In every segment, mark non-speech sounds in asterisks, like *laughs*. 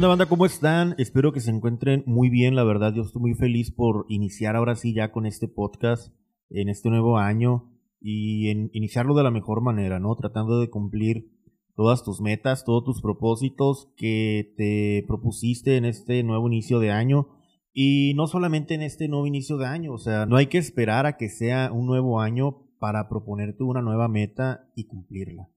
onda, banda? ¿Cómo están? Espero que se encuentren muy bien, la verdad. Yo estoy muy feliz por iniciar ahora sí ya con este podcast en este nuevo año y en iniciarlo de la mejor manera, ¿no? Tratando de cumplir todas tus metas, todos tus propósitos que te propusiste en este nuevo inicio de año. Y no solamente en este nuevo inicio de año, o sea, no hay que esperar a que sea un nuevo año para proponerte una nueva meta y cumplirla.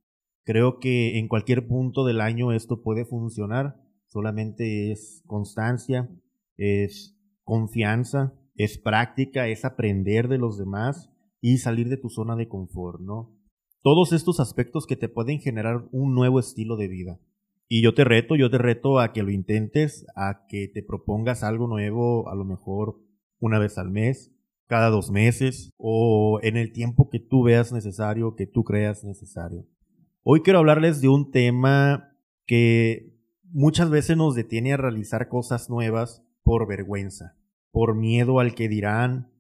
Creo que en cualquier punto del año esto puede funcionar solamente es constancia, es confianza, es práctica, es aprender de los demás y salir de tu zona de confort, ¿no? Todos estos aspectos que te pueden generar un nuevo estilo de vida. Y yo te reto, yo te reto a que lo intentes, a que te propongas algo nuevo, a lo mejor una vez al mes, cada dos meses o en el tiempo que tú veas necesario, que tú creas necesario. Hoy quiero hablarles de un tema que muchas veces nos detiene a realizar cosas nuevas por vergüenza, por miedo al que dirán,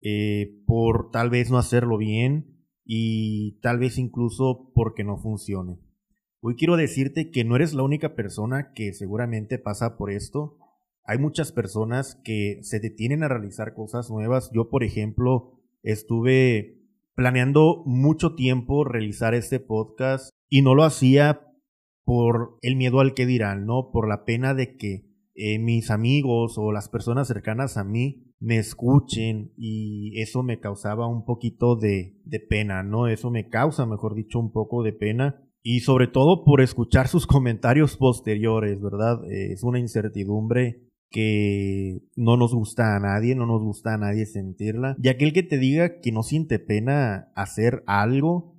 eh, por tal vez no hacerlo bien y tal vez incluso porque no funcione. Hoy quiero decirte que no eres la única persona que seguramente pasa por esto. Hay muchas personas que se detienen a realizar cosas nuevas. Yo, por ejemplo, estuve planeando mucho tiempo realizar este podcast y no lo hacía por el miedo al que dirán, ¿no? Por la pena de que eh, mis amigos o las personas cercanas a mí me escuchen y eso me causaba un poquito de, de pena, ¿no? Eso me causa, mejor dicho, un poco de pena y sobre todo por escuchar sus *laughs* comentarios posteriores, ¿verdad? Eh, es una incertidumbre que no nos gusta a nadie, no nos gusta a nadie sentirla. Y aquel que te diga que no siente pena hacer algo,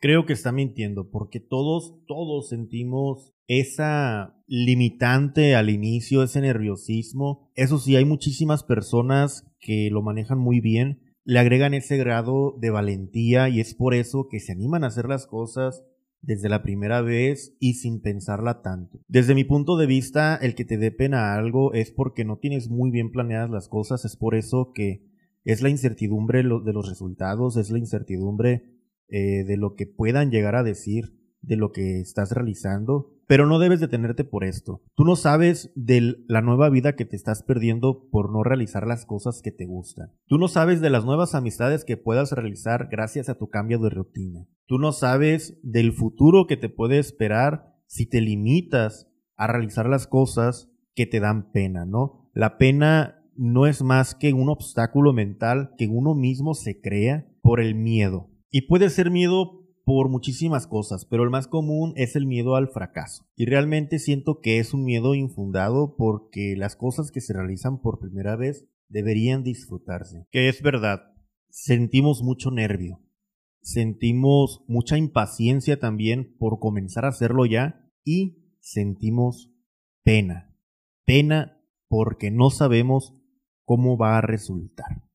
creo que está mintiendo, porque todos, todos sentimos esa limitante al inicio, ese nerviosismo. Eso sí, hay muchísimas personas que lo manejan muy bien, le agregan ese grado de valentía y es por eso que se animan a hacer las cosas desde la primera vez y sin pensarla tanto. Desde mi punto de vista, el que te dé pena algo es porque no tienes muy bien planeadas las cosas, es por eso que es la incertidumbre de los resultados, es la incertidumbre eh, de lo que puedan llegar a decir, de lo que estás realizando, pero no debes detenerte por esto. Tú no sabes de la nueva vida que te estás perdiendo por no realizar las cosas que te gustan. Tú no sabes de las nuevas amistades que puedas realizar gracias a tu cambio de rutina. Tú no sabes del futuro que te puede esperar si te limitas a realizar las cosas que te dan pena, ¿no? La pena no es más que un obstáculo mental que uno mismo se crea por el miedo. Y puede ser miedo por muchísimas cosas, pero el más común es el miedo al fracaso. Y realmente siento que es un miedo infundado porque las cosas que se realizan por primera vez deberían disfrutarse. Que es verdad, sentimos mucho nervio, sentimos mucha impaciencia también por comenzar a hacerlo ya y sentimos pena. Pena porque no sabemos cómo va a resultar.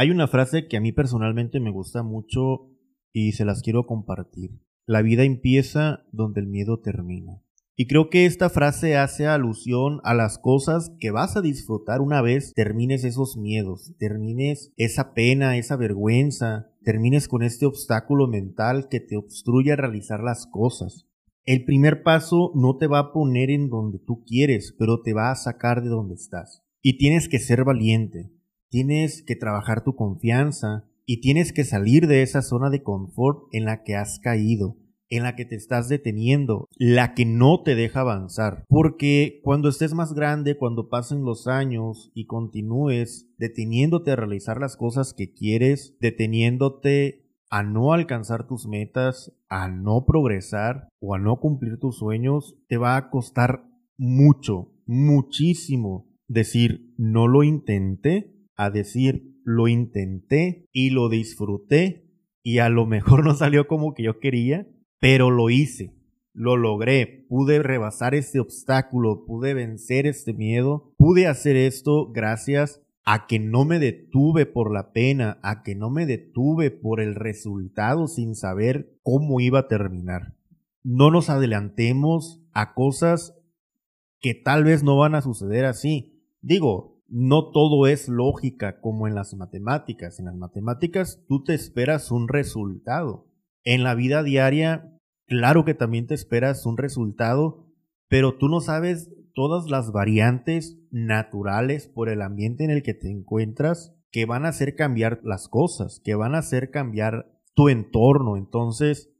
Hay una frase que a mí personalmente me gusta mucho y se las quiero compartir. La vida empieza donde el miedo termina. Y creo que esta frase hace alusión a las cosas que vas a disfrutar una vez termines esos miedos, termines esa pena, esa vergüenza, termines con este obstáculo mental que te obstruye a realizar las cosas. El primer paso no te va a poner en donde tú quieres, pero te va a sacar de donde estás. Y tienes que ser valiente, tienes que trabajar tu confianza y tienes que salir de esa zona de confort en la que has caído, en la que te estás deteniendo, la que no te deja avanzar. Porque cuando estés más grande, cuando pasen los años y continúes deteniéndote a realizar las cosas que quieres, deteniéndote a no alcanzar tus metas, a no progresar o a no cumplir tus sueños, te va a costar mucho, muchísimo decir, no lo intenté a decir, lo intenté y lo disfruté y a lo mejor *laughs* no salió como que yo quería, pero lo hice, lo logré, pude rebasar este obstáculo, pude vencer este miedo, pude hacer esto gracias a que no me detuve por la pena, a que no me detuve por el resultado sin saber cómo iba a terminar. No nos adelantemos a cosas que tal vez no van a suceder así. Digo, no todo es lógica como en las matemáticas. En las matemáticas tú te esperas un resultado. En la vida diaria, claro que también te esperas un resultado, pero tú no sabes todas las variantes naturales por el ambiente en el que te encuentras que van a hacer cambiar las cosas, que van a hacer cambiar tu entorno. Entonces,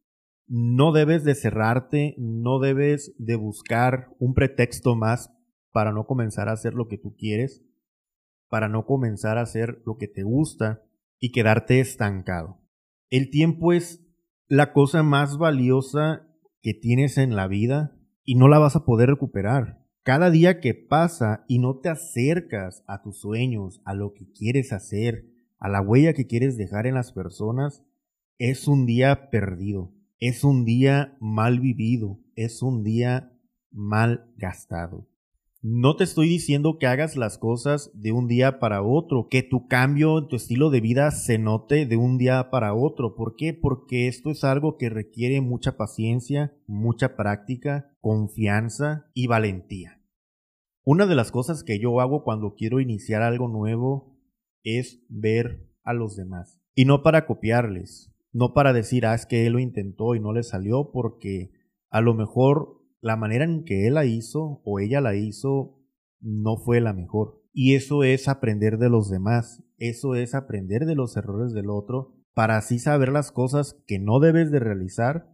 no debes de cerrarte, no debes de buscar un pretexto más para no comenzar a hacer lo que tú quieres, para no comenzar a hacer lo que te gusta y quedarte estancado. El tiempo es la cosa más valiosa que tienes en la vida y no la vas a poder recuperar. Cada día que pasa y no te acercas a tus sueños, a lo que quieres hacer, a la huella que quieres dejar en las personas, es un día perdido, es un día mal vivido, es un día mal gastado. No te estoy diciendo que hagas las cosas de un día para otro, que tu cambio en tu estilo de vida se note de un día para otro. ¿Por qué? Porque esto es algo que requiere mucha paciencia, mucha práctica, confianza y valentía. Una de las cosas que yo hago cuando quiero iniciar algo nuevo es ver a los demás. Y no para copiarles, no para decir, ah, es que él lo intentó y no le salió, porque a lo mejor la manera en que él la hizo o ella la hizo no fue la mejor. Y eso es aprender de los demás, eso es aprender de los errores del otro para así saber las cosas que no debes de realizar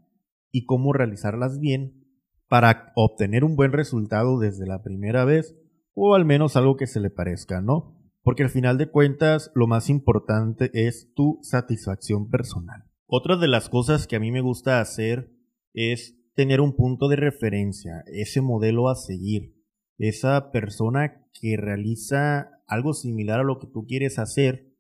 y cómo realizarlas bien para obtener un buen resultado desde la primera vez o al menos algo que se le parezca, ¿no? Porque al final de cuentas lo más importante es tu satisfacción personal. Otra de las cosas que a mí me gusta hacer es tener un punto de referencia, ese modelo a seguir, esa persona que realiza algo similar a lo que tú quieres hacer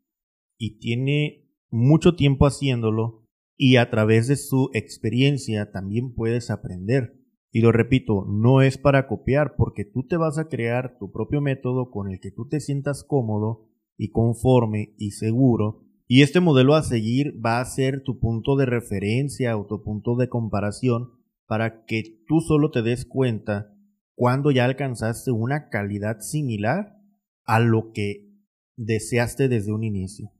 y tiene mucho tiempo haciéndolo y a través de su experiencia también puedes aprender. Y lo repito, no es para copiar porque tú te vas a crear tu propio método con el que tú te sientas cómodo y conforme y seguro. Y este modelo a seguir va a ser tu punto de referencia o tu punto de comparación para que tú solo te des cuenta cuando ya alcanzaste una calidad similar a lo que deseaste desde un inicio.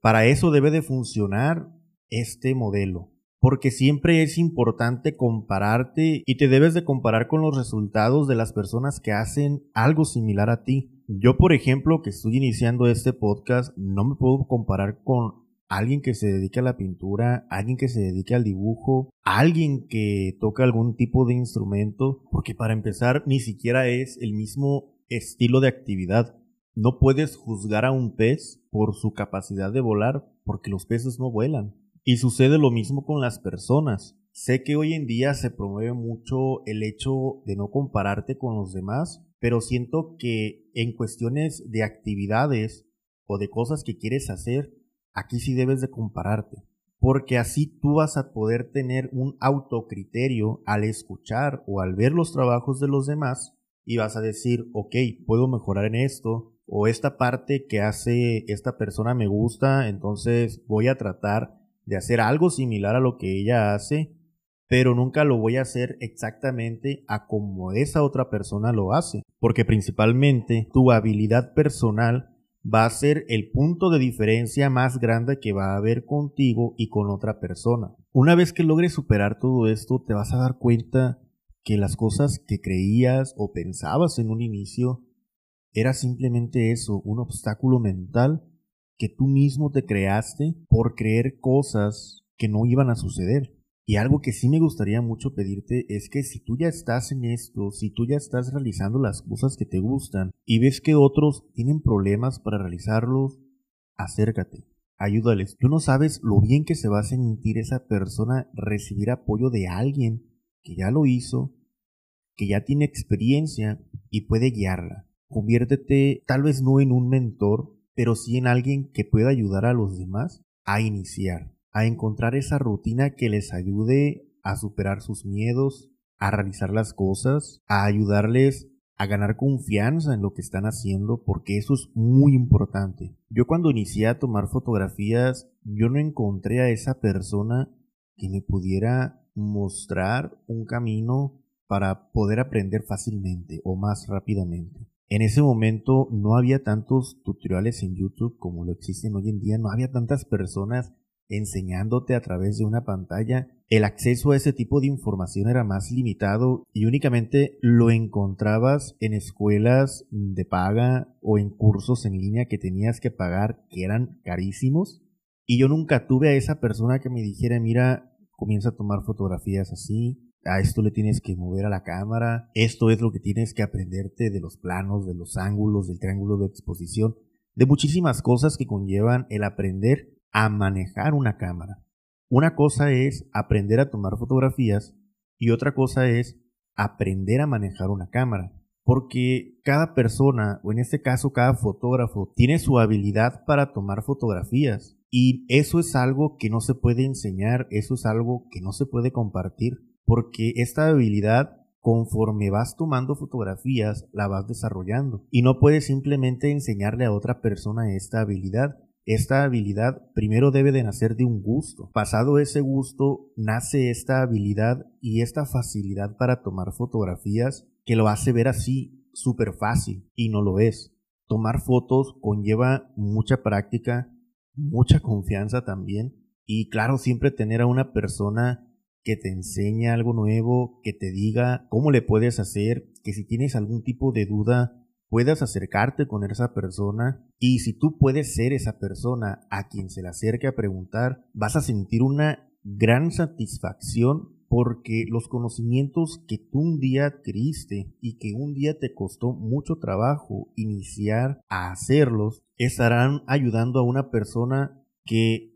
Para eso debe de funcionar este modelo, porque siempre es importante compararte y te debes de comparar con los resultados de las personas que hacen algo similar a ti. Yo, por ejemplo, que estoy iniciando este podcast, no me puedo comparar con alguien que se dedique a la pintura, alguien que se dedique al dibujo, alguien que toca algún tipo de instrumento, porque para empezar ni siquiera es el mismo estilo de actividad. No puedes juzgar a un pez por su capacidad de volar, porque los peces no vuelan. Y sucede lo mismo con las personas. Sé que hoy en día se promueve mucho el hecho de no compararte con los demás, pero siento que en cuestiones de actividades o de cosas que quieres hacer, aquí sí debes de compararte, porque así tú vas a poder tener un autocriterio al escuchar o al ver los trabajos de los demás y vas a decir, ok, puedo mejorar en esto, o esta parte que hace esta persona me gusta, entonces voy a tratar de hacer algo similar a lo que ella hace, pero nunca lo voy a hacer exactamente a como esa otra persona lo hace, porque principalmente tu habilidad personal va a ser el punto de diferencia más grande que va a haber contigo y con otra persona. Una vez que logres superar todo esto, te vas a dar cuenta que las cosas que creías o pensabas en un inicio era simplemente eso, un obstáculo mental que tú mismo te creaste por creer cosas que no iban a suceder. Y algo que sí me gustaría mucho pedirte es que si tú ya estás en esto, si tú ya estás realizando las cosas que te gustan y ves que otros tienen problemas para realizarlos, acércate, ayúdales. Tú no sabes lo bien que se va a sentir esa persona recibir apoyo de alguien que ya lo hizo, que ya tiene experiencia y puede guiarla. Conviértete tal vez no en un mentor, pero sí en alguien que pueda ayudar a los demás a iniciar a encontrar esa rutina que les ayude a superar sus miedos, a realizar las cosas, a ayudarles a ganar confianza en lo que están haciendo, porque eso es muy importante. Yo cuando inicié a tomar fotografías, yo no encontré a esa persona que me pudiera mostrar un camino para poder aprender fácilmente o más rápidamente. En ese momento no había tantos tutoriales en YouTube como lo existen hoy en día, no había tantas personas enseñándote a través de una pantalla, el acceso a ese tipo de información era más limitado y únicamente lo encontrabas en escuelas de paga o en cursos en línea que tenías que pagar que eran carísimos. Y yo nunca tuve a esa persona que me dijera, mira, comienza a tomar fotografías así, a esto le tienes que mover a la cámara, esto es lo que tienes que aprenderte de los planos, de los ángulos, del triángulo de exposición, de muchísimas cosas que conllevan el aprender a manejar una cámara. Una cosa es aprender a tomar fotografías y otra cosa es aprender a manejar una cámara. Porque cada persona, o en este caso cada fotógrafo, tiene su habilidad para tomar fotografías. Y eso es algo que no se puede enseñar, eso es algo que no se puede compartir porque esta habilidad conforme vas tomando fotografías la vas desarrollando y no puedes simplemente enseñarle a otra persona esta habilidad. Esta habilidad primero debe de nacer de un gusto. Pasado ese gusto nace esta habilidad y esta facilidad para tomar fotografías que lo hace ver así súper fácil y no lo es. Tomar fotos conlleva mucha práctica, mucha confianza también y claro siempre tener a una persona que te enseñe algo nuevo, que te diga cómo le puedes hacer, que si tienes algún tipo de duda, puedas acercarte con esa persona y si tú puedes ser esa persona a quien se le acerque a preguntar, vas a sentir una gran satisfacción porque los conocimientos que tú un día adquiriste y que un día te costó mucho trabajo iniciar a hacerlos, estarán ayudando a una persona que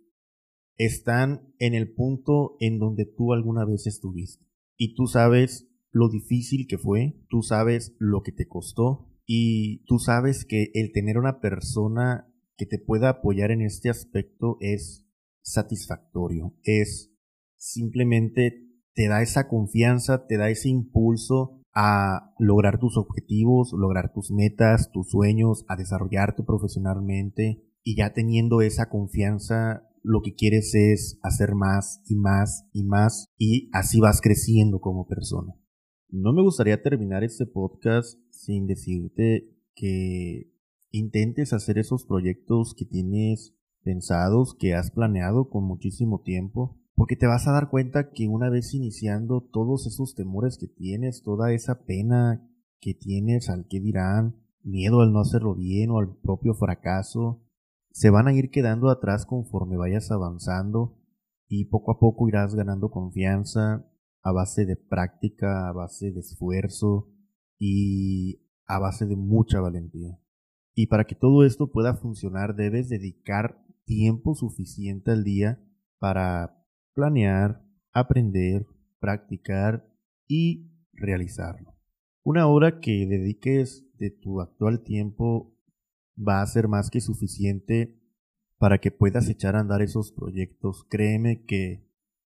están en el punto en donde tú alguna vez estuviste. Y tú sabes lo difícil que fue, tú sabes lo que te costó y tú sabes que el tener una persona que te pueda apoyar en este aspecto es satisfactorio, es simplemente te da esa confianza, te da ese impulso a lograr tus objetivos, lograr tus metas, tus sueños, a desarrollarte profesionalmente y ya teniendo esa confianza lo que quieres es hacer más y más y más y así vas creciendo como persona. No me gustaría terminar este podcast sin decirte que intentes hacer esos proyectos que tienes pensados, que has planeado con muchísimo tiempo, porque te vas a dar cuenta que una vez iniciando todos esos temores que tienes, toda esa pena que tienes al que dirán, miedo al no hacerlo bien o al propio fracaso, se van a ir quedando atrás conforme vayas avanzando y poco a poco irás ganando confianza a base de práctica, a base de esfuerzo y a base de mucha valentía. Y para que todo esto pueda funcionar debes dedicar tiempo suficiente al día para planear, aprender, practicar y realizarlo. Una hora que dediques de tu actual tiempo va a ser más que suficiente para que puedas echar a andar esos proyectos. Créeme que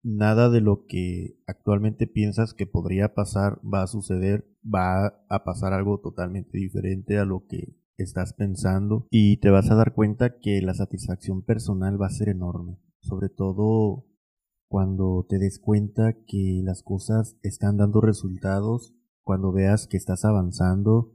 nada de lo que actualmente piensas que podría pasar va a suceder, va a pasar algo totalmente diferente a lo que estás pensando y te vas a dar cuenta que la satisfacción personal va a ser enorme, sobre todo cuando te des cuenta que las cosas están dando resultados, cuando veas que estás avanzando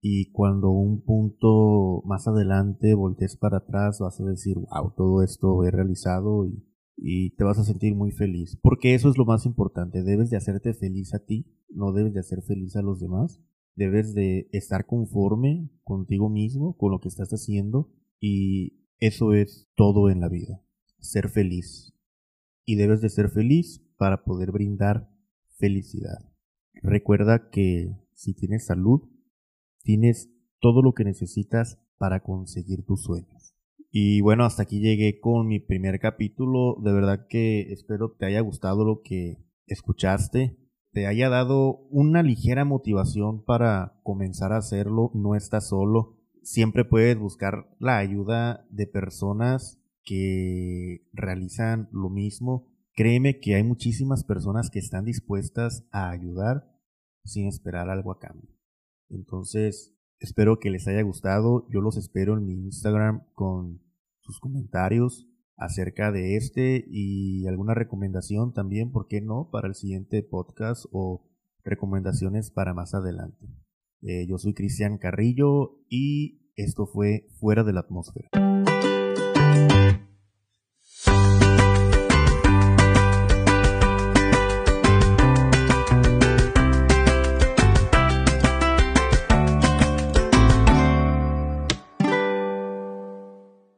y cuando un punto más adelante voltees para atrás vas a decir, wow, todo esto he realizado y, y, te vas a sentir muy feliz. Porque eso es lo más importante, debes de hacerte feliz a ti, no debes de hacer feliz a los demás. Debes de estar conforme contigo mismo, con lo que estás haciendo y eso es todo en la vida, ser feliz. Y debes de ser feliz para poder brindar felicidad. Recuerda que si tienes salud, tienes todo lo que necesitas para conseguir tus sueños. Y bueno, hasta aquí llegué con mi primer capítulo. De verdad que espero te haya gustado lo que escuchaste, te haya dado una ligera motivación para comenzar a hacerlo. No estás solo. Siempre puedes buscar la ayuda de personas que realizan lo mismo. Créeme que hay muchísimas personas que están dispuestas a ayudar sin esperar algo a cambio. Entonces, espero que les haya gustado. Yo los espero en mi Instagram con sus comentarios acerca de este y alguna recomendación también, ¿por qué no?, para el siguiente podcast o recomendaciones para más adelante. Eh, yo soy Cristian Carrillo y esto fue Fuera de la Atmósfera.